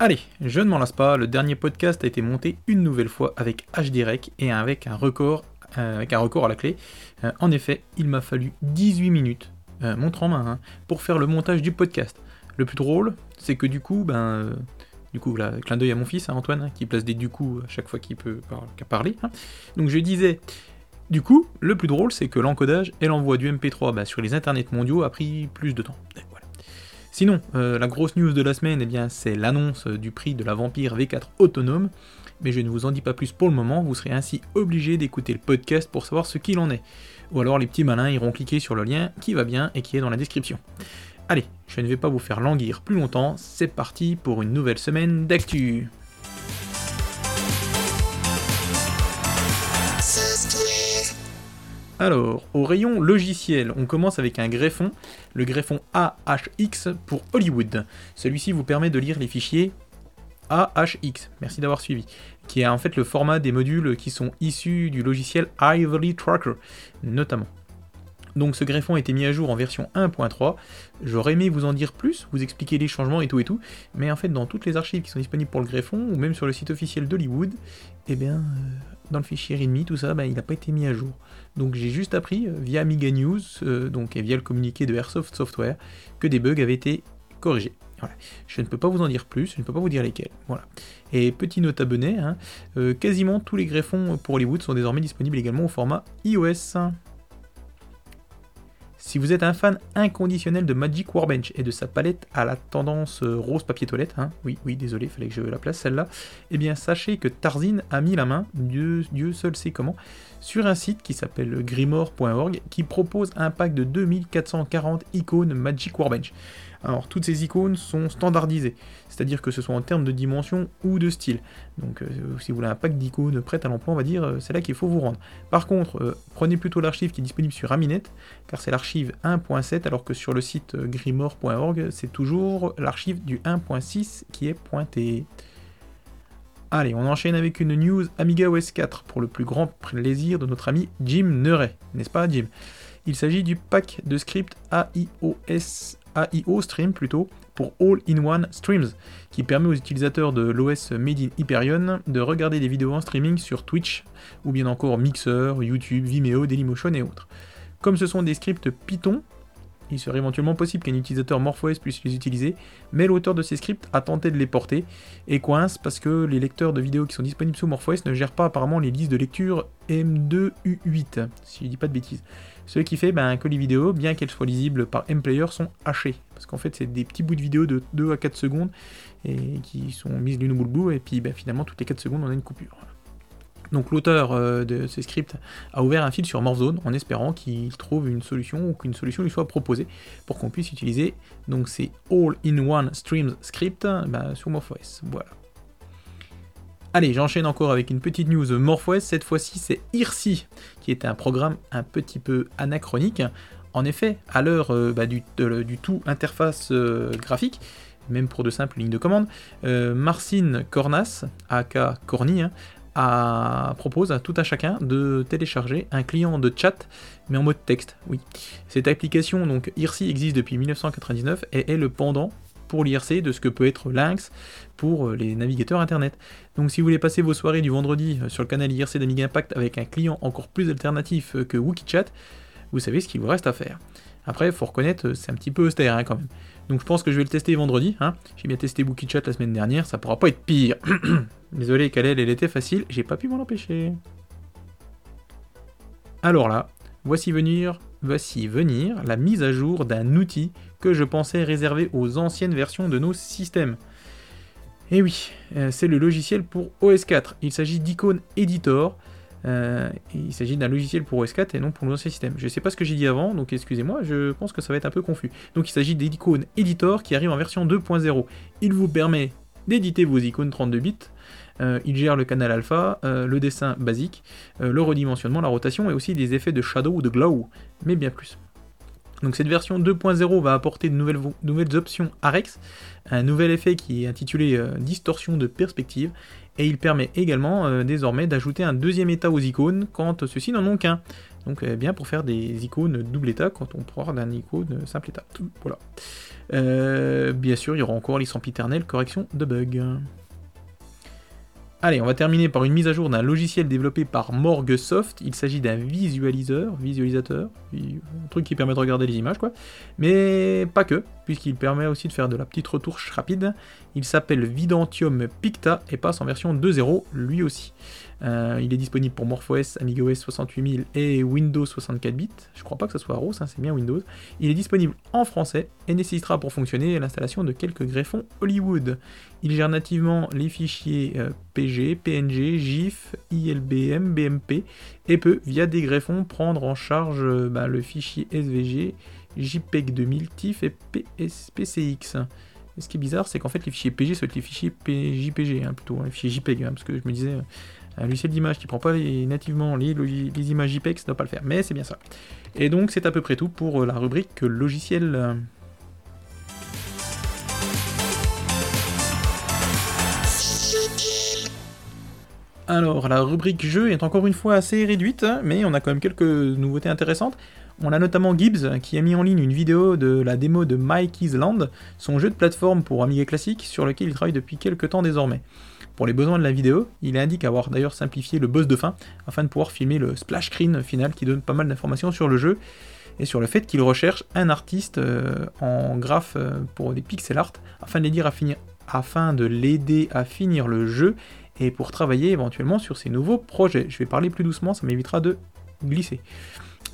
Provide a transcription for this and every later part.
Allez, je ne m'en lasse pas, le dernier podcast a été monté une nouvelle fois avec HDREC et avec un record, euh, avec un record à la clé. Euh, en effet, il m'a fallu 18 minutes, euh, montre en main, hein, pour faire le montage du podcast. Le plus drôle, c'est que du coup, ben, du coup, là, clin d'œil à mon fils, hein, Antoine, hein, qui place des du coup à chaque fois qu'il peut parler. Donc je disais, du coup, le plus drôle, c'est que l'encodage et l'envoi du MP3 bah, sur les internets mondiaux a pris plus de temps. Sinon, euh, la grosse news de la semaine, eh bien, c'est l'annonce du prix de la Vampire V4 autonome. Mais je ne vous en dis pas plus pour le moment, vous serez ainsi obligé d'écouter le podcast pour savoir ce qu'il en est. Ou alors les petits malins iront cliquer sur le lien qui va bien et qui est dans la description. Allez, je ne vais pas vous faire languir plus longtemps, c'est parti pour une nouvelle semaine d'actu. Alors, au rayon logiciel, on commence avec un greffon, le greffon AHX pour Hollywood. Celui-ci vous permet de lire les fichiers AHX, merci d'avoir suivi, qui est en fait le format des modules qui sont issus du logiciel Ivory Tracker, notamment. Donc ce greffon a été mis à jour en version 1.3. J'aurais aimé vous en dire plus, vous expliquer les changements et tout et tout, mais en fait dans toutes les archives qui sont disponibles pour le greffon, ou même sur le site officiel d'Hollywood, eh bien, euh, dans le fichier README, tout ça, bah, il n'a pas été mis à jour. Donc j'ai juste appris euh, via Amiga News, euh, donc et via le communiqué de Airsoft Software, que des bugs avaient été corrigés. Je ne peux pas vous en dire plus, je ne peux pas vous dire lesquels. Voilà. Et petit note abonné, hein, quasiment tous les greffons pour Hollywood sont désormais disponibles également au format iOS. Si vous êtes un fan inconditionnel de Magic Warbench et de sa palette à la tendance euh, rose papier toilette, hein, oui, oui, désolé, fallait que je la place celle-là, eh bien sachez que Tarzine a mis la main, Dieu, Dieu seul sait comment, sur un site qui s'appelle grimoire.org qui propose un pack de 2440 icônes Magic Warbench. Alors toutes ces icônes sont standardisées, c'est-à-dire que ce soit en termes de dimension ou de style. Donc euh, si vous voulez un pack d'icônes prêtes à l'emploi, on va dire, euh, c'est là qu'il faut vous rendre. Par contre, euh, prenez plutôt l'archive qui est disponible sur Aminet, car c'est l'archive 1.7, alors que sur le site grimoire.org, c'est toujours l'archive du 1.6 qui est pointé. Allez, on enchaîne avec une news Amiga OS 4 pour le plus grand plaisir de notre ami Jim Neuret, n'est-ce pas Jim? Il s'agit du pack de script AIOS AIO Stream plutôt, pour All-in-One Streams, qui permet aux utilisateurs de l'OS Made in Hyperion de regarder des vidéos en streaming sur Twitch, ou bien encore Mixer, YouTube, Vimeo, Dailymotion et autres. Comme ce sont des scripts Python, il serait éventuellement possible qu'un utilisateur MorphOS puisse les utiliser, mais l'auteur de ces scripts a tenté de les porter et coince parce que les lecteurs de vidéos qui sont disponibles sous MorphOS ne gèrent pas apparemment les listes de lecture M2U8, si je dis pas de bêtises. Ce qui fait ben, que les vidéos, bien qu'elles soient lisibles par MPlayer, sont hachées. Parce qu'en fait, c'est des petits bouts de vidéo de 2 à 4 secondes et qui sont mises l'une au bout bout, et puis ben, finalement, toutes les 4 secondes, on a une coupure. Donc l'auteur euh, de ces scripts a ouvert un fil sur Morphzone en espérant qu'il trouve une solution ou qu'une solution lui soit proposée pour qu'on puisse utiliser donc ces all-in-one streams script ben, sur MorphOS. Voilà. Allez, j'enchaîne encore avec une petite news MorphOS. Cette fois-ci, c'est IRC, qui est un programme un petit peu anachronique. En effet, à l'heure euh, bah, du, tout interface euh, graphique, même pour de simples lignes de commande, euh, Marcin Cornas, aka Corny, hein, propose à tout un chacun de télécharger un client de chat, mais en mode texte. Oui. Cette application, donc IRC, existe depuis 1999 et est le pendant pour l'IRC de ce que peut être Lynx pour euh, les navigateurs internet. Donc si vous voulez passer vos soirées du vendredi euh, sur le canal IRC d'Amiga Impact avec un client encore plus alternatif euh, que WikiChat, vous savez ce qu'il vous reste à faire. Après, il faut reconnaître, c'est un petit peu austère hein, quand même. Donc je pense que je vais le tester vendredi. Hein. J'ai bien testé WikiChat la semaine dernière, ça pourra pas être pire. Désolé, Kalel, elle était facile, j'ai pas pu m'en empêcher. Alors là, voici venir, voici venir la mise à jour d'un outil que je pensais réservé aux anciennes versions de nos systèmes. Et eh oui, euh, c'est le logiciel pour OS4. Il s'agit d'Icon Editor. Euh, il s'agit d'un logiciel pour OS4 et non pour l'ancien système. Je ne sais pas ce que j'ai dit avant, donc excusez-moi, je pense que ça va être un peu confus. Donc il s'agit d'Icon Editor qui arrive en version 2.0. Il vous permet d'éditer vos icônes 32 bits. Euh, il gère le canal alpha, le dessin basique, le redimensionnement, la rotation et aussi des effets de shadow ou de glow, mais bien plus. Donc cette version 2.0 va apporter de nouvelles, nouvelles, options AREX, un nouvel effet qui est intitulé euh, distorsion de perspective, et il permet également euh, désormais d'ajouter un deuxième état aux icônes quand ceux-ci n'en ont qu'un. Donc euh, bien pour faire des icônes double état quand on pourra d'un icône simple état. Voilà. Euh, bien sûr, il y aura encore les sempiternelles correction de bugs. Allez, on va terminer par une mise à jour d'un logiciel développé par Morgsoft. Il s'agit d'un visualiseur, visualisateur, un truc qui permet de regarder les images, quoi. Mais pas que, puisqu'il permet aussi de faire de la petite retouche rapide. Il s'appelle Videntium Picta et passe en version 2.0 lui aussi. Euh, il est disponible pour MorphOS, AmigaOS 68000 et Windows 64 bits. Je crois pas que ce soit rose, hein, c'est bien Windows. Il est disponible en français et nécessitera pour fonctionner l'installation de quelques greffons Hollywood. Il gère nativement les fichiers euh, PG, PNG, GIF, ILBM, BMP et peut, via des greffons, prendre en charge euh, bah, le fichier SVG, JPEG 2000, TIFF et PCX. ce qui est bizarre, c'est qu'en fait les fichiers PG sont les fichiers JPG, hein, plutôt, hein, les fichiers JPEG, parce que je me disais, un logiciel d'image qui prend pas nativement les, images JPEG, ça ne doit pas le faire, mais c'est bien ça. Et donc c'est à peu près tout pour euh, la rubrique logiciel. Alors, la rubrique jeu est encore une fois assez réduite, mais on a quand même quelques nouveautés intéressantes. On a notamment Gibbs qui a mis en ligne une vidéo de la démo de Mikey's Land, son jeu de plateforme pour Amiga classique sur lequel il travaille depuis quelques temps désormais. Pour les besoins de la vidéo, il indique avoir d'ailleurs simplifié le boss de fin afin de pouvoir filmer le splash screen final qui donne pas mal d'informations sur le jeu et sur le fait qu'il recherche un artiste euh, en graphe euh, pour des pixel art afin de à finir afin de l'aider à finir le jeu et pour travailler éventuellement sur ses nouveaux projets. Je vais parler plus doucement, ça m'évitera de glisser.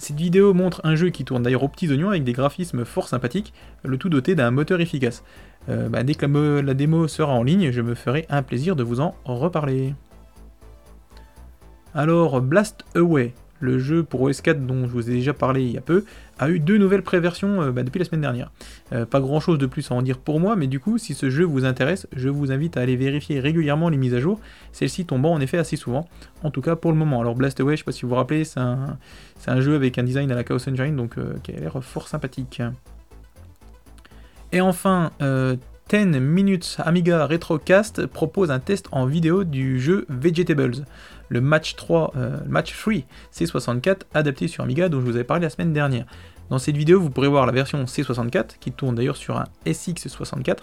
Cette vidéo montre un jeu qui tourne d'ailleurs aux petits oignons avec des graphismes fort sympathiques, le tout doté d'un moteur efficace. Euh, bah, dès que la, démo sera en ligne, je me ferai un plaisir de vous en reparler. Alors, Blast Away, le jeu pour OS 4 dont je vous ai déjà parlé il y a peu, a eu deux nouvelles préversions euh, bah, depuis la semaine dernière. Euh, pas grand chose de plus à en dire pour moi, mais du coup, si ce jeu vous intéresse, je vous invite à aller vérifier régulièrement les mises à jour, celles-ci tombant en effet assez souvent, en tout cas pour le moment. Alors Blast Away, je sais pas si vous vous rappelez, c'est un, jeu avec un design à la Chaos Engine, donc qui a l'air fort sympathique. Et enfin, 10 euh, Minutes Amiga Retrocast propose un test en vidéo du jeu Vegetables, le match 3, euh, match 3 C64 adapté sur Amiga dont je vous avais parlé la semaine dernière. Dans cette vidéo, vous pourrez voir la version C64 qui tourne d'ailleurs sur un SX64,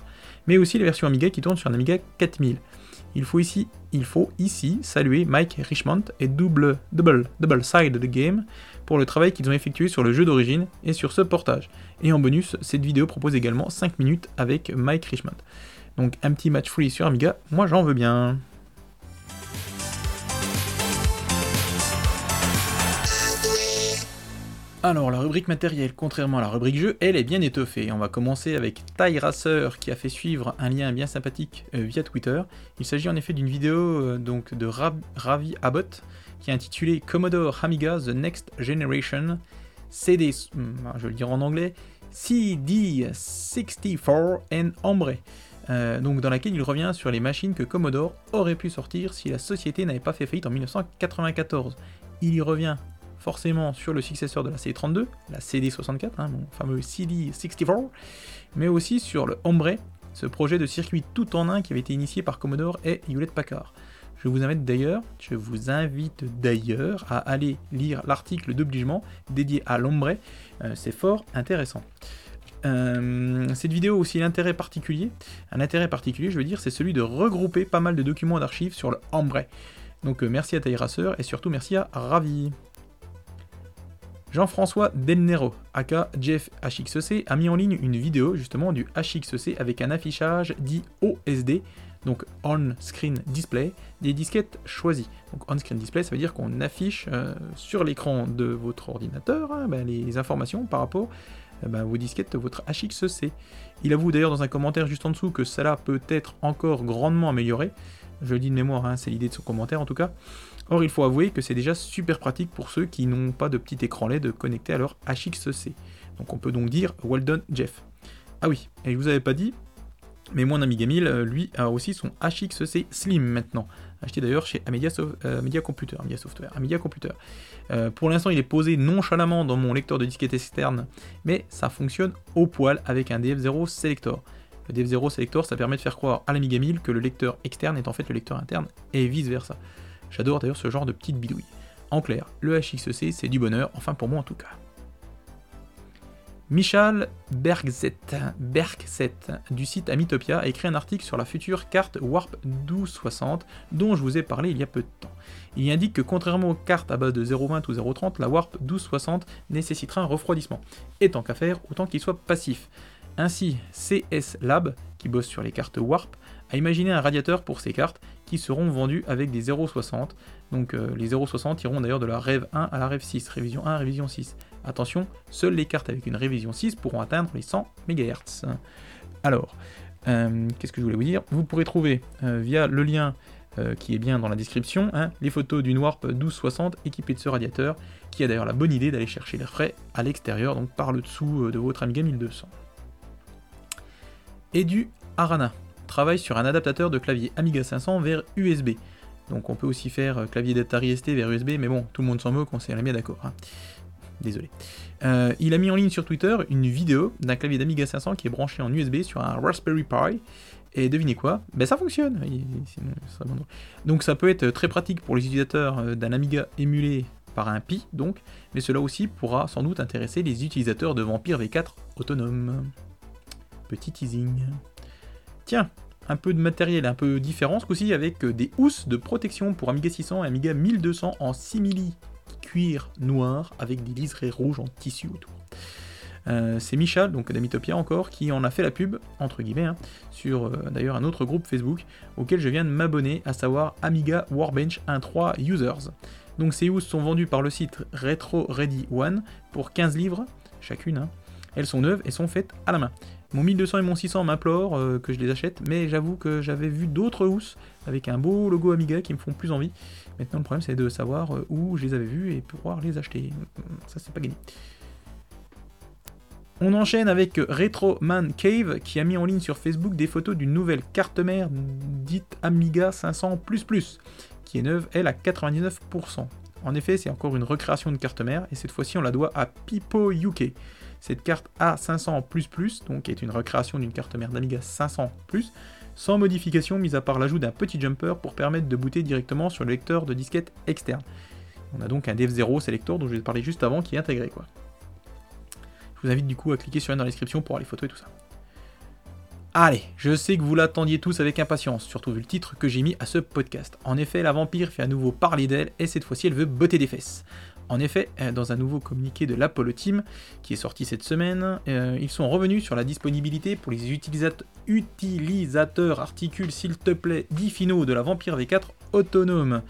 mais aussi la version Amiga qui tourne sur un Amiga 4000. Il faut ici, saluer Mike Richmond et Double, Double, Double Side the Game pour le travail qu'ils ont effectué sur le jeu d'origine et sur ce portage. Et en bonus, cette vidéo propose également 5 minutes avec Mike Richmond. Donc un petit match free sur Amiga, moi j'en veux bien. Alors, la rubrique matériel, contrairement à la rubrique jeu, elle est bien étoffée. On va commencer avec Ty qui a fait suivre un lien bien sympathique euh, via Twitter. Il s'agit en effet d'une vidéo euh, donc de Ravi Abbott qui est intitulée Commodore Amiga The Next Generation CD, hmm, je vais le dire en anglais, CD64 and Ombre. Euh, donc dans laquelle il revient sur les machines que Commodore aurait pu sortir si la société n'avait pas fait faillite en 1994. Il y revient forcément sur le successeur de la CD32, la CD64, hein, mon fameux CD64, mais aussi sur le Hombre, ce projet de circuit tout en un qui avait été initié par Commodore et Hewlett Packard. Je vous invite d'ailleurs, je vous invite d'ailleurs à aller lire l'article d'obligement dédié à l'Ombre, euh, c'est fort intéressant. Euh, cette vidéo a aussi l'intérêt particulier, un intérêt particulier je veux dire, c'est celui de regrouper pas mal de documents d'archives sur le Hombre. Donc euh, merci à Taïrasseur et surtout merci à Ravi. Jean-François Delnero, aka Jeff HXC, a mis en ligne une vidéo justement du HXC avec un affichage dit OSD, donc On-Screen Display, des disquettes choisies. Donc On-Screen Display, ça veut dire qu'on affiche euh, sur l'écran de votre ordinateur hein, ben, les informations par rapport à ben, vos disquettes de votre HXC. Il avoue d'ailleurs dans un commentaire juste en dessous que cela peut être encore grandement amélioré. Je le dis de mémoire, hein, c'est l'idée de son commentaire en tout cas. Or, il faut avouer que c'est déjà super pratique pour ceux qui n'ont pas de petit écran LED connecté à leur HXC. Donc on peut donc dire well done Jeff. Ah oui, et je vous avais pas dit, mais mon ami Gamil, euh, lui, a aussi son HXC Slim maintenant. Acheté d'ailleurs chez Amedia, euh, Computer, Amedia Software, Amedia Computer. Euh, pour l'instant, il est posé nonchalamment dans mon lecteur de disquette externe, mais ça fonctionne au poil avec un DF0 Selector. Le DF0 Selector, ça permet de faire croire à l'Amiga 1000 que le lecteur externe est en fait le lecteur interne, et vice versa. J'adore d'ailleurs ce genre de petite bidouille. En clair, le HXC c'est du bonheur, enfin pour moi en tout cas. Michal Bergset du site Amitopia a écrit un article sur la future carte Warp 1260 dont je vous ai parlé il y a peu de temps. Il indique que contrairement aux cartes à base de 0.20 ou 0.30, la Warp 1260 nécessitera un refroidissement. Et tant qu'à faire, autant qu'il soit passif. Ainsi, CS Lab, qui bosse sur les cartes Warp, a imaginé un radiateur pour ces cartes qui seront vendues avec des 0.60. Donc euh, les 0.60 iront d'ailleurs de la Rev 1 à la Rev 6, révision 1 à révision 6. Attention, seules les cartes avec une révision 6 pourront atteindre les 100 MHz. Alors, euh, qu'est-ce que je voulais vous dire? Vous pourrez trouver euh, via le lien qui est bien dans la description, hein, les photos d'une Warp 1260 équipée de ce radiateur, qui a d'ailleurs la bonne idée d'aller chercher l'air frais à l'extérieur, donc par le dessous de votre Amiga 1200. Et du Arana travaille sur un adaptateur de clavier Amiga 500 vers USB. Donc on peut aussi faire clavier d'Atari ST vers USB, mais bon, tout le monde s'en moque, on s'est bien d'accord. Hein. Désolé. Euh, il a mis en ligne sur Twitter une vidéo d'un clavier d'Amiga 500 qui est branché en USB sur un Raspberry Pi. Et devinez quoi? Ben ça fonctionne Donc ça peut être très pratique pour les utilisateurs euh, d'un Amiga émulé par un Pi, donc, mais cela aussi pourra sans doute intéresser les utilisateurs de Vampire V4 autonomes. Petit teasing. Tiens, un peu de matériel un peu différent ce coup-ci avec des housses de protection pour Amiga 600 et Amiga 1200 en simili cuir noir avec des liserés rouges en tissu autour. Euh, c'est Michal, donc d'Amitopia encore, qui en a fait la pub, entre guillemets, hein, sur euh, d'ailleurs un autre groupe Facebook auquel je viens de m'abonner, à savoir Amiga Warbench 1.3 Users. Donc ces housses sont vendues par le site Retro Ready One pour 15 livres chacune. Hein. Elles sont neuves et sont faites à la main. Mon 1200 et mon 600 m'implorent euh, que je les achète, mais j'avoue que j'avais vu d'autres housses avec un beau logo Amiga qui me font plus envie. Maintenant, le problème, c'est de savoir euh, où je les avais vus et pouvoir les acheter. Ça, c'est pas gagné. On enchaîne avec Retro Man Cave qui a mis en ligne sur Facebook des photos d'une nouvelle carte mère dite Amiga 500 qui est neuve, elle, à 99%. En effet, c'est encore une recréation de carte mère et cette fois-ci, on la doit à Pipo UK. Cette carte A500++, donc est une recréation d'une carte mère d'Amiga 500+, sans modification mis à part l'ajout d'un petit jumper pour permettre de booter directement sur le lecteur de disquette externe. On a donc un Dev0 Selector dont je vais parler juste avant qui est intégré quoi. Je vous invite du coup à cliquer sur une dans la description pour avoir les photos et tout ça. Allez, je sais que vous l'attendiez tous avec impatience, surtout vu le titre que j'ai mis à ce podcast. En effet, la vampire fait à nouveau parler d'elle et cette fois-ci elle veut botter des fesses. En effet, euh, dans un nouveau communiqué de l'Apollo Team qui est sorti cette semaine, euh, ils sont revenus sur la disponibilité pour les utilisateurs, articule s'il te plaît, Diffino de la Vampire V4 autonome.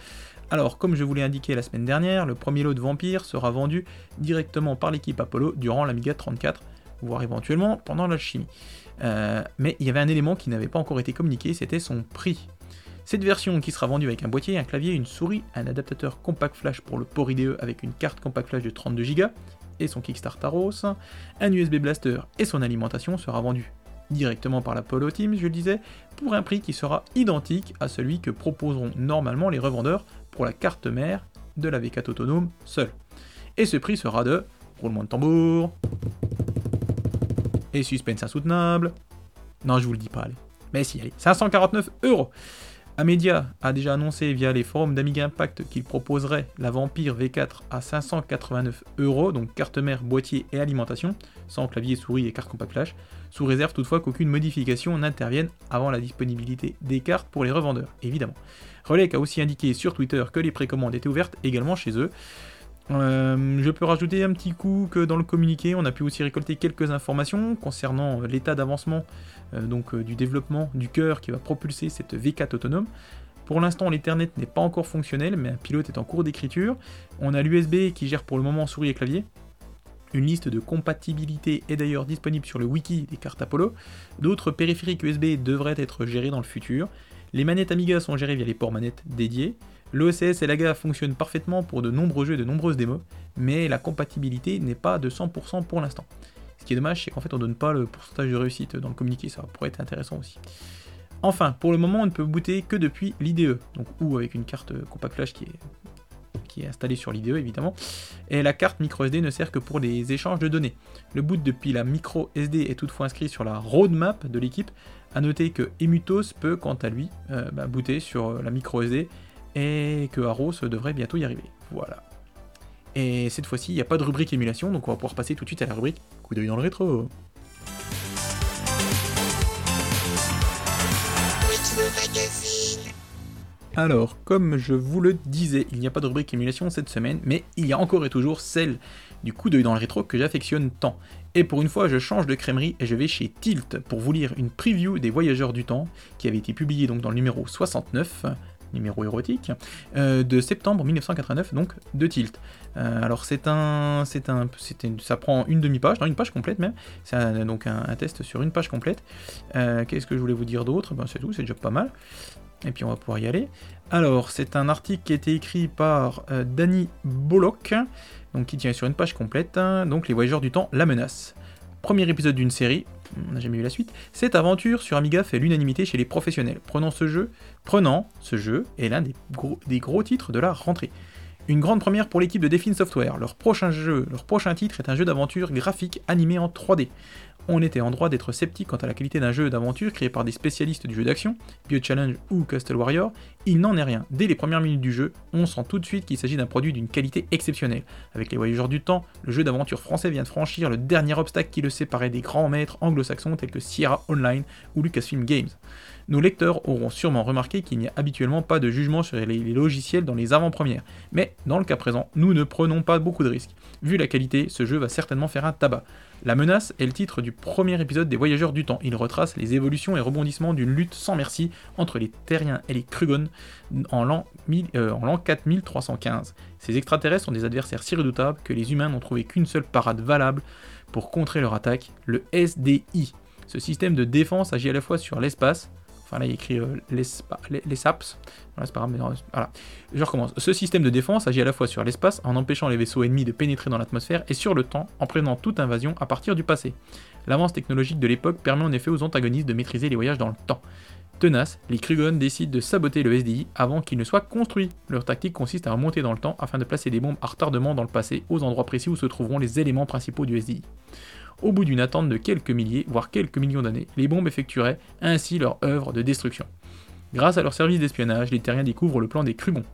Alors, comme je vous l'ai indiqué la semaine dernière, le premier lot de Vampire sera vendu directement par l'équipe Apollo durant l'Amiga 34, voire éventuellement pendant l'alchimie. Euh, mais il y avait un élément qui n'avait pas encore été communiqué, c'était son prix. Cette version qui sera vendue avec un boîtier, un clavier, une souris, un adaptateur compact flash pour le port IDE avec une carte compact flash de 32 Go et son Kickstarter ROS, un USB blaster et son alimentation sera vendu directement par la Polo Team, je le disais, pour un prix qui sera identique à celui que proposeront normalement les revendeurs pour la carte mère de la V4 autonome seule. Et ce prix sera de roulement de tambour et suspense insoutenable. Non, je vous le dis pas, allez. Mais si, allez, 549 euros. Amedia a déjà annoncé via les forums d'Amiga Impact qu'il proposerait la Vampire V4 à 589 euros, donc carte mère, boîtier et alimentation, sans clavier, souris et carte compact flash, sous réserve toutefois qu'aucune modification n'intervienne avant la disponibilité des cartes pour les revendeurs, évidemment. Relec a aussi indiqué sur Twitter que les précommandes étaient ouvertes également chez eux. Euh, je peux rajouter un petit coup que dans le communiqué, on a pu aussi récolter quelques informations concernant l'état d'avancement donc euh, du développement du cœur qui va propulser cette V4 autonome. Pour l'instant, l'Ethernet n'est pas encore fonctionnel, mais un pilote est en cours d'écriture. On a l'USB qui gère pour le moment souris et clavier. Une liste de compatibilité est d'ailleurs disponible sur le wiki des cartes Apollo. D'autres périphériques USB devraient être gérés dans le futur. Les manettes Amiga sont gérées via les ports manettes dédiés. L'OSS et l'AGA fonctionnent parfaitement pour de nombreux jeux et de nombreuses démos, mais la compatibilité n'est pas de 100% pour l'instant. Ce qui est dommage, c'est qu'en fait on donne pas le pourcentage de réussite dans le communiqué, ça pourrait être intéressant aussi. Enfin, pour le moment, on ne peut booter que depuis l'IDE, donc ou avec une carte compact flash qui est, installée sur l'IDE évidemment. Et la carte micro SD ne sert que pour les échanges de données. Le boot depuis la micro SD est toutefois inscrit sur la roadmap de l'équipe. A noter que Emutos peut quant à lui euh, bah, booter sur la micro SD et que Arrow devrait bientôt y arriver. Voilà. Et cette fois-ci, il n'y a pas de rubrique émulation, donc on va pouvoir passer tout de suite à la rubrique coup d'œil dans le rétro. Alors, comme je vous le disais, il n'y a pas de rubrique émulation cette semaine, mais il y a encore et toujours celle du coup d'œil dans le rétro que j'affectionne tant. Et pour une fois, je change de crèmerie et je vais chez Tilt pour vous lire une preview des Voyageurs du Temps, qui avait été publiée donc dans le numéro 69, numéro érotique, euh, de septembre 1989, donc de Tilt. Euh, alors c'est un, un, ça prend une demi-page, non une page complète même. C'est donc un, test sur une page complète. Euh, qu'est-ce que je voulais vous dire d'autre? Ben, c'est tout, c'est déjà pas mal. Et puis on va pouvoir y aller. Alors c'est un article qui a été écrit par Danny Bollock, donc qui tient sur une page complète. donc les voyageurs du temps, la menace. Premier épisode d'une série, on n'a jamais vu la suite. Cette aventure sur Amiga fait l'unanimité chez les professionnels. Prenant ce jeu, prenant ce jeu est l'un des gros, des gros titres de la rentrée. Une grande première pour l'équipe de Define Software. Leur prochain jeu, leur prochain titre est un jeu d'aventure graphique animé en 3D on était en droit d'être sceptique quant à la qualité d'un jeu d'aventure créé par des spécialistes du jeu d'action, Bio-Challenge ou Castle Warrior, il n'en est rien. Dès les premières minutes du jeu, on sent tout de suite qu'il s'agit d'un produit d'une qualité exceptionnelle. Avec les voyageurs du temps, le jeu d'aventure français vient de franchir le dernier obstacle qui le séparait des grands maîtres anglo-saxons tels que Sierra Online ou Lucasfilm Games. Nos lecteurs auront sûrement remarqué qu'il n'y a habituellement pas de jugement sur les logiciels dans les avant-premières, mais dans le cas présent, nous ne prenons pas beaucoup de risques. Vu la qualité, ce jeu va certainement faire un tabac. La menace est le titre du premier épisode des Voyageurs du Temps. Il retrace les évolutions et rebondissements d'une lutte sans merci entre les Terriens et les Krugon en l'an, 4315. Euh, Ces extraterrestres sont des adversaires si redoutables que les humains n'ont trouvé qu'une seule parade valable pour contrer leur attaque, le SDI. Ce système de défense agit à la fois sur l'espace, Enfin là, il écrit euh, les, SAPS. Voilà, pas grave, mais voilà. Je recommence. Ce système de défense agit à la fois sur l'espace, en empêchant les vaisseaux ennemis de pénétrer dans l'atmosphère, et sur le temps, en prenant toute invasion à partir du passé. L'avance technologique de l'époque permet en effet aux antagonistes de maîtriser les voyages dans le temps. Tenace, les Krugon décident de saboter le SDI avant qu'il ne soit construit. Leur tactique consiste à remonter dans le temps afin de placer des bombes à retardement dans le passé aux endroits précis où se trouveront les éléments principaux du SDI. Au bout d'une attente de quelques milliers, voire quelques millions d'années, les bombes effectueraient ainsi leur œuvre de destruction. Grâce à leur service d'espionnage, les terriens découvrent le plan des Crugons.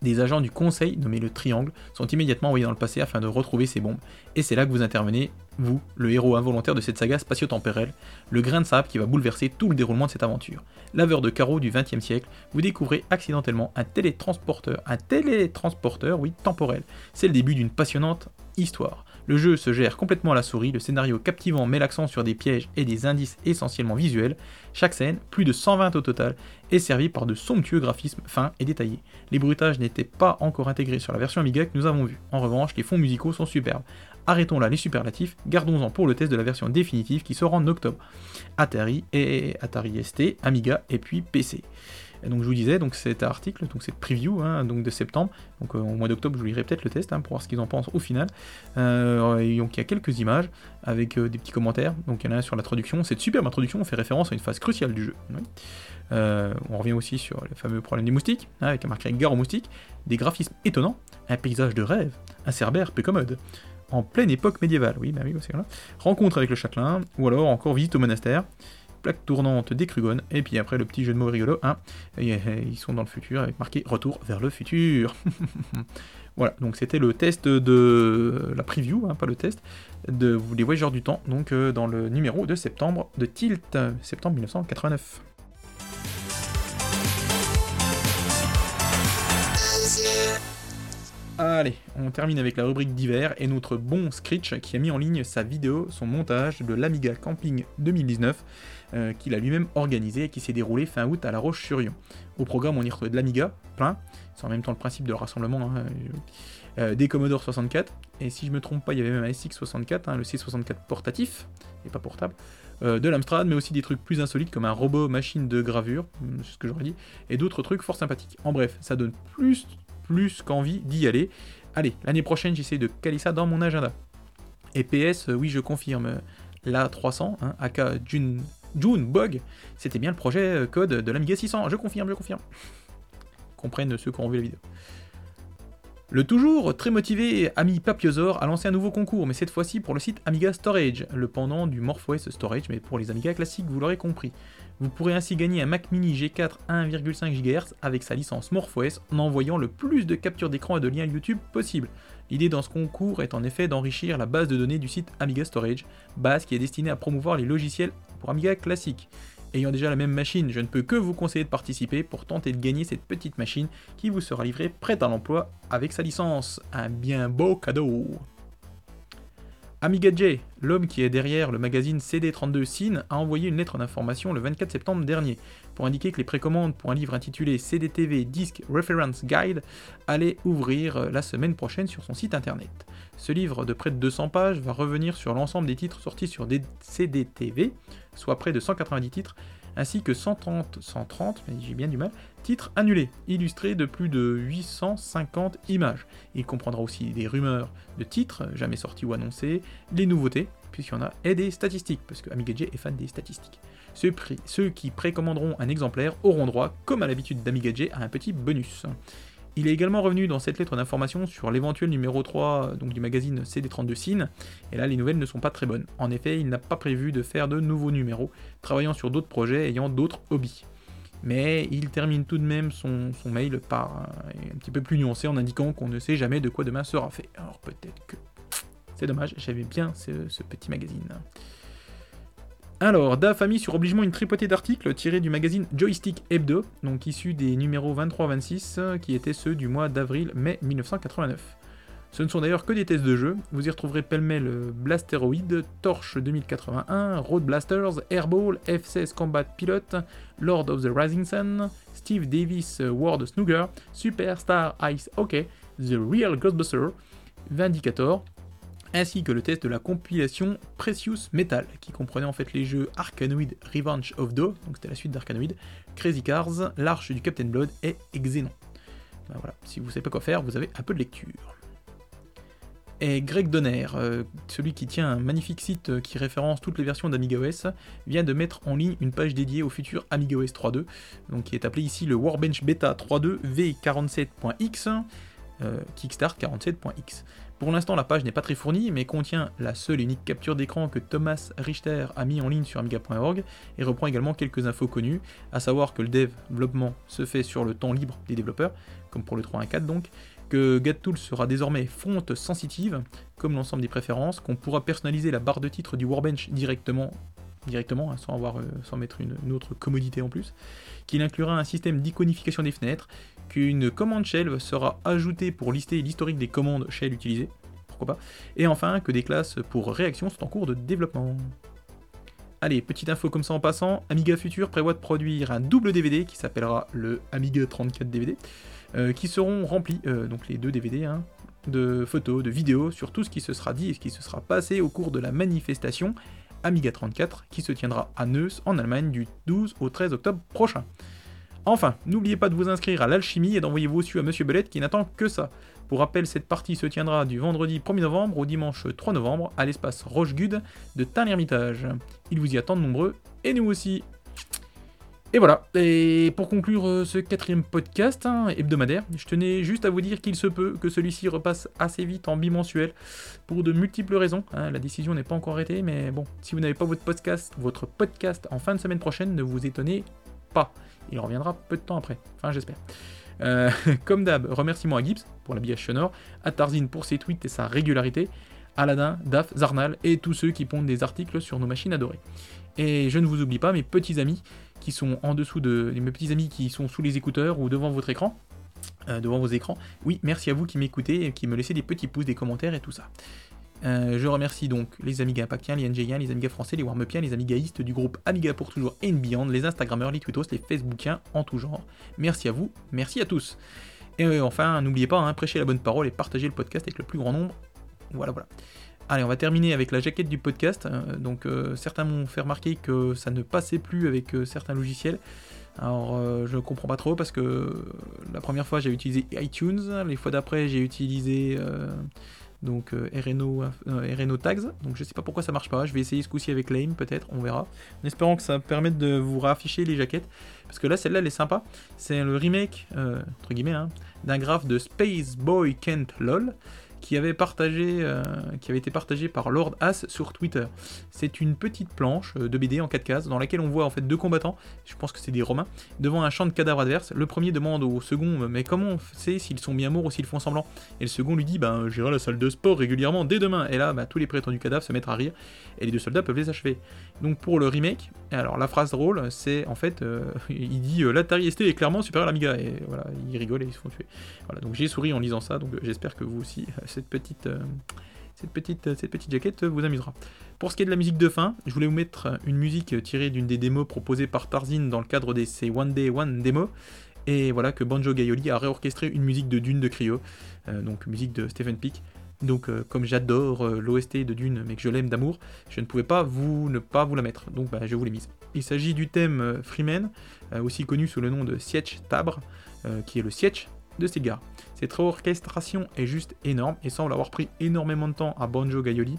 Des agents du Conseil, nommés le Triangle, sont immédiatement envoyés dans le passé afin de retrouver ces bombes, et c'est là que vous intervenez, vous, le héros involontaire de cette saga spatio-temporelle, le grain de sable qui va bouleverser tout le déroulement de cette aventure. Laveur de carreaux du XXe siècle, vous découvrez accidentellement un télétransporteur, un télétransporteur, oui, temporel. C'est le début d'une passionnante histoire. Le jeu se gère complètement à la souris, le scénario captivant met l'accent sur des pièges et des indices essentiellement visuels. Chaque scène, plus de 120 au total, est servie par de somptueux graphismes fins et détaillés. Les bruitages n'étaient pas encore intégrés sur la version Amiga que nous avons vue. En revanche, les fonds musicaux sont superbes. Arrêtons là les superlatifs, gardons-en pour le test de la version définitive qui sera en octobre. Atari et Atari ST, Amiga et puis PC. Donc je vous disais, donc cet article, donc cette preview hein, donc de septembre, donc euh, au mois d'octobre je vous lirai peut-être le test hein, pour voir ce qu'ils en pensent au final. Euh, donc il y a quelques images avec euh, des petits commentaires, donc il y en a un sur la traduction, cette superbe introduction fait référence à une phase cruciale du jeu. on revient aussi sur le fameux problème des moustiques, hein, avec un marqué gare aux moustiques, des graphismes étonnants, un paysage de rêve, un cerbère peu commode en pleine époque médiévale, oui, bah oui, c'est là. Rencontre avec le châtelain, ou alors encore visite au monastère, plaque tournante des Krugon, et puis après le petit jeu de mots rigolo, hein, ils sont dans le futur avec marqué retour vers le futur. voilà, donc c'était le test de la preview, hein, pas le test, de les voyageurs du temps, donc euh, dans le numéro de septembre de Tilt, septembre 1989. Allez, on termine avec la rubrique d'hiver et notre bon Screech qui a mis en ligne sa vidéo, son montage de l'Amiga Camping 2019 euh, qu'il a lui-même organisé et qui s'est déroulé fin août à La Roche-sur-Yon. Au programme, on y retrouve de l'Amiga, plein, c'est en même temps le principe de rassemblement, hein, euh, des Commodore 64, et si je me trompe pas, il y avait même un SX64, hein, le C64 portatif, et pas portable, euh, de l'Amstrad, mais aussi des trucs plus insolites comme un robot machine de gravure, c'est ce que j'aurais dit, et d'autres trucs fort sympathiques. En bref, ça donne plus plus qu'envie d'y aller. Allez, l'année prochaine, j'essaie de caler ça dans mon agenda. Et PS, euh, oui, je confirme, la 300, hein, aka June, June Bug, c'était bien le projet euh, code de l'Amiga 600. Je confirme, je confirme. Comprennent ceux qui ont vu la vidéo. Le toujours très motivé ami Papiosor a lancé un nouveau concours, mais cette fois-ci pour le site Amiga Storage, le pendant du MorphOS Storage, mais pour les Amiga classiques, vous l'aurez compris. Vous pourrez ainsi gagner un Mac Mini G4 1,5 GHz avec sa licence MorphOS en envoyant le plus de captures d'écran et de liens YouTube possible. L'idée dans ce concours est en effet d'enrichir la base de données du site Amiga Storage, base qui est destinée à promouvoir les logiciels pour Amiga classique. Ayant déjà la même machine, je ne peux que vous conseiller de participer pour tenter de gagner cette petite machine qui vous sera livrée prête à l'emploi avec sa licence. Un bien beau cadeau Amiga J, l'homme qui est derrière le magazine CD32 Cine, a envoyé une lettre d'information le 24 septembre dernier pour indiquer que les précommandes pour un livre intitulé CDTV Disc Reference Guide allaient ouvrir la semaine prochaine sur son site internet. Ce livre de près de 200 pages va revenir sur l'ensemble des titres sortis sur CDTV, soit près de 190 titres, ainsi que 130, 130, j'ai bien du mal, titres annulés, illustrés de plus de 850 images. Il comprendra aussi des rumeurs de titres jamais sortis ou annoncés, les nouveautés, puisqu'il y en a, et des statistiques, parce que Amiga est fan des statistiques. Ceux, qui précommanderont un exemplaire auront droit, comme à l'habitude d'Amiga à un petit bonus. Il est également revenu dans cette lettre d'information sur l'éventuel numéro 3 donc du magazine CD32 Cine, et là les nouvelles ne sont pas très bonnes. En effet, il n'a pas prévu de faire de nouveaux numéros, travaillant sur d'autres projets ayant d'autres hobbies. Mais il termine tout de même son, mail par un, petit peu plus nuancé en indiquant qu'on ne sait jamais de quoi demain sera fait. Alors peut-être que... C'est dommage, j'avais bien ce petit magazine. Alors, DAF a mis sur obligement une tripotée d'articles tirés du magazine Joystick Hebdo, donc issus des numéros 23-26, qui étaient ceux du mois d'avril-mai 1989. Ce ne sont d'ailleurs que des tests de jeu, vous y retrouverez pêle-mêle Blasteroid, Torch 2081, Road Blasters, Airball, F-16 Combat Pilot, Lord of the Rising Sun, Steve Davis World Snooker, Superstar Ice Hockey, The Real Ghostbuster, Vindicator, ainsi que le test de la compilation Precious Metal, qui comprenait en fait les jeux Arkanoid Revenge of Do, donc c'était la suite d'Arkanoid, Crazy Cars, L'Arche du Captain Blood et Xenon. Ben voilà, si vous savez pas quoi faire, vous avez un peu de lecture. Et Greg Donner, euh, celui qui tient un magnifique site qui référence toutes les versions d'AmigaOS, vient de mettre en ligne une page dédiée au futur AmigaOS 3.2, donc qui est appelé ici le Warbench Beta 3.2 V47.x, euh, Kickstart 47.x. Pour l'instant, la page n'est pas très fournie, mais contient la seule et unique capture d'écran que Thomas Richter a mis en ligne sur amiga.org et reprend également quelques infos connues, à savoir que le développement se fait sur le temps libre des développeurs, comme pour le 3.1.4 donc, que GatTool sera désormais font sensitive, comme l'ensemble des préférences, qu'on pourra personnaliser la barre de titre du Warbench directement hein, sans, avoir, euh, sans mettre une, autre commodité en plus, qu'il inclura un système d'iconification des fenêtres, qu'une commande shell sera ajoutée pour lister l'historique des commandes shell utilisées, pourquoi pas, et enfin que des classes pour réaction sont en cours de développement. Allez, petite info comme ça en passant, Amiga Future prévoit de produire un double DVD qui s'appellera le Amiga 34 DVD, euh, qui seront remplis, euh, donc les deux DVD, hein, de photos, de vidéos sur tout ce qui se sera dit et ce qui se sera passé au cours de la manifestation Amiga 34 qui se tiendra à Neuss en Allemagne du 12 au 13 octobre prochain. Enfin, n'oubliez pas de vous inscrire à l'alchimie et d'envoyer vos su à Monsieur Belette qui n'attend que ça. Pour rappel, cette partie se tiendra du vendredi 1er novembre au dimanche 3 novembre à l'espace Rochegude de Tain-l'Hermitage. Il vous y attend de nombreux, et nous aussi. Et voilà, et pour conclure euh, ce quatrième podcast hein, hebdomadaire, je tenais juste à vous dire qu'il se peut que celui-ci repasse assez vite en bimensuel pour de multiples raisons. Hein. la décision n'est pas encore arrêtée, mais bon, si vous n'avez pas votre podcast, votre podcast en fin de semaine prochaine, ne vous étonnez pas. Il reviendra peu de temps après, enfin j'espère. Euh, comme d'hab, remerciements à Gibbs pour l'habillage sonore, à Tarzin pour ses tweets et sa régularité, Aladin, Daf, Zarnal et tous ceux qui pondent des articles sur nos machines adorées. Et je ne vous oublie pas mes petits amis qui sont en dessous de mes petits amis qui sont sous les écouteurs ou devant votre écran. Euh, devant vos écrans. Oui, merci à vous qui m'écoutez et qui me laissez des petits pouces, des commentaires et tout ça. Euh, je remercie donc les Amiga Impactiens, les NGiens, les Amiga français, les Warmupiens, les Amigaïstes du groupe Amiga pour toujours et Beyond, les Instagrammeurs, les Twittos, les Facebookiens en tout genre. Merci à vous, merci à tous. Et euh, enfin, n'oubliez pas, hein, prêchez la bonne parole et partagez le podcast avec le plus grand nombre. Voilà, voilà. Allez, on va terminer avec la jaquette du podcast. Euh, donc, euh, certains m'ont fait remarquer que ça ne passait plus avec euh, certains logiciels. Alors, je ne comprends pas trop parce que la première fois j'ai utilisé iTunes, les fois d'après j'ai utilisé donc RNO, RNO Tags. Donc, je sais pas pourquoi ça marche pas. Je vais essayer ce coup-ci avec Lame, peut-être, on verra. En espérant que ça permette de vous rafficher les jaquettes. Parce que là, celle-là, elle est sympa. C'est le remake, entre guillemets, hein, d'un graphe de Space Boy Kent LOL qui avait, partagé, euh, qui avait été partagé par Lord As sur Twitter. C'est une petite planche euh, de BD en 4 cases dans laquelle on voit en fait deux combattants, je pense que c'est des Romains, devant un champ de cadavres adverses. Le premier demande au second mais comment on sait s'ils sont bien morts ou s'ils font semblant? Et le second lui dit ben j'irai à la salle de sport régulièrement dès demain. Et là bah, tous les prétendus cadavres se mettent à rire et les deux soldats peuvent les achever. Donc pour le remake, alors la phrase drôle c'est en fait il dit l'Atari ST est clairement supérieur à l'Amiga et voilà ils rigolent et ils se font tuer. Voilà donc j'ai souri en lisant ça donc j'espère que vous aussi cette petite, euh, cette, petite, jaquette vous amusera. Pour ce qui est de la musique de fin, je voulais vous mettre une musique tirée d'une des démos proposées par Tarzin dans le cadre de ces One Day One démos. Et voilà que Banjo Gaioli a réorchestré une musique de Dune de Cryo, euh, donc musique de Stephen Peak. Donc euh, comme j'adore l'OST de Dune, mais que je l'aime d'amour, je ne pouvais pas vous ne pas vous la mettre. Donc bah, je vous l'ai mise. Il s'agit du thème Freeman, aussi connu sous le nom de Sietch Tabre, qui est le Sietch de Sega. Cette orchestration est juste énorme et semble avoir pris énormément de temps à Banjo Gaioli.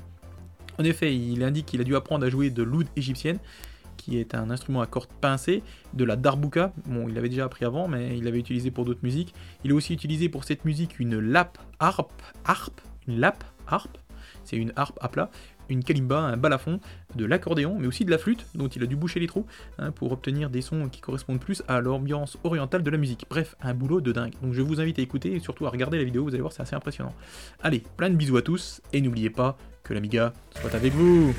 En effet, il indique qu'il a dû apprendre à jouer de l'oud égyptienne, qui est un instrument à cordes pincées, de la darbuka, bon il l'avait déjà appris avant, mais il l'avait utilisé pour d'autres musiques. Il a aussi utilisé pour cette musique une lap harpe, harpe, une lap harpe, c'est une harpe à plat, une kalimba, un balafon, de l'accordéon, mais aussi de la flûte, dont il a dû boucher les trous, hein, pour obtenir des sons qui correspondent plus à l'ambiance orientale de la musique. Bref, un boulot de dingue. Donc je vous invite à écouter et surtout à regarder la vidéo, vous allez voir, c'est assez impressionnant. Allez, plein de bisous à tous, et n'oubliez pas que l'Amiga soit avec vous